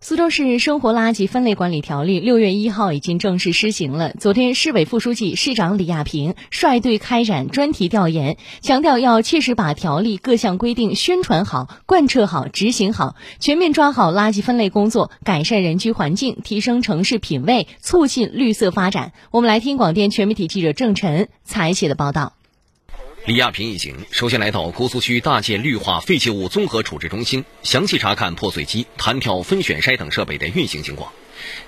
苏州市生活垃圾分类管理条例六月一号已经正式施行了。昨天，市委副书记、市长李亚平率队开展专题调研，强调要切实把条例各项规定宣传好、贯彻好、执行好，全面抓好垃圾分类工作，改善人居环境，提升城市品位，促进绿色发展。我们来听广电全媒体记者郑晨采写的报道。李亚平一行首先来到姑苏区大件绿化废弃物综合处置中心，详细查看破碎机、弹跳分选筛等设备的运行情况。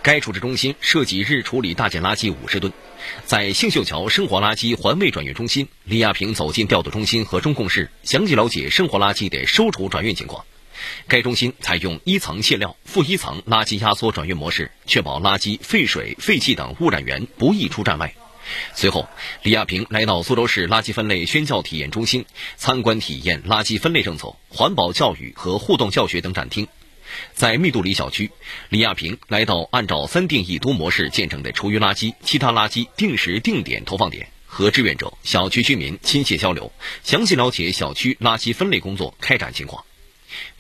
该处置中心涉及日处理大件垃圾五十吨。在杏秀桥生活垃圾环卫转运中心，李亚平走进调度中心和中控室，详细了解生活垃圾的收储转运情况。该中心采用一层卸料、负一层垃圾压缩转运模式，确保垃圾、废水、废气等污染源不易出站外。随后，李亚平来到苏州市垃圾分类宣教体验中心，参观体验垃圾分类政策、环保教育和互动教学等展厅。在密度里小区，李亚平来到按照三定一都模式建成的厨余垃圾、其他垃圾定时定点投放点，和志愿者、小区居民亲切交流，详细了解小区垃圾分类工作开展情况。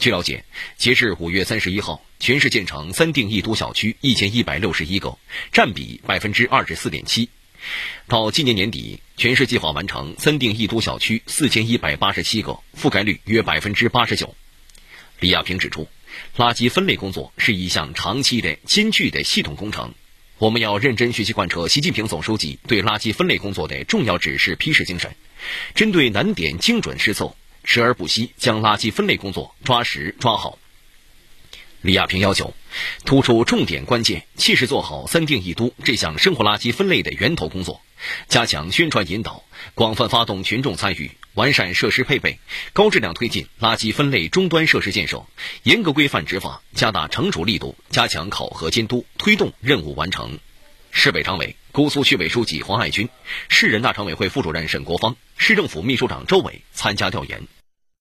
据了解，截至五月三十一号，全市建成三定一都小区一千一百六十一个，占比百分之二十四点七。到今年年底，全市计划完成三定一都小区四千一百八十七个，覆盖率约百分之八十九。李亚平指出，垃圾分类工作是一项长期的、艰巨的系统工程，我们要认真学习贯彻习近平总书记对垃圾分类工作的重要指示批示精神，针对难点精准施策，持而不息将垃圾分类工作抓实抓好。李亚平要求，突出重点关键，切实做好“三定一都”这项生活垃圾分类的源头工作，加强宣传引导，广泛发动群众参与，完善设施配备，高质量推进垃圾分类终端设施建设，严格规范执法，加大惩处力度，加强考核监督，推动任务完成。市委常委、姑苏区委书记黄爱军，市人大常委会副主任沈国芳，市政府秘书长周伟参加调研。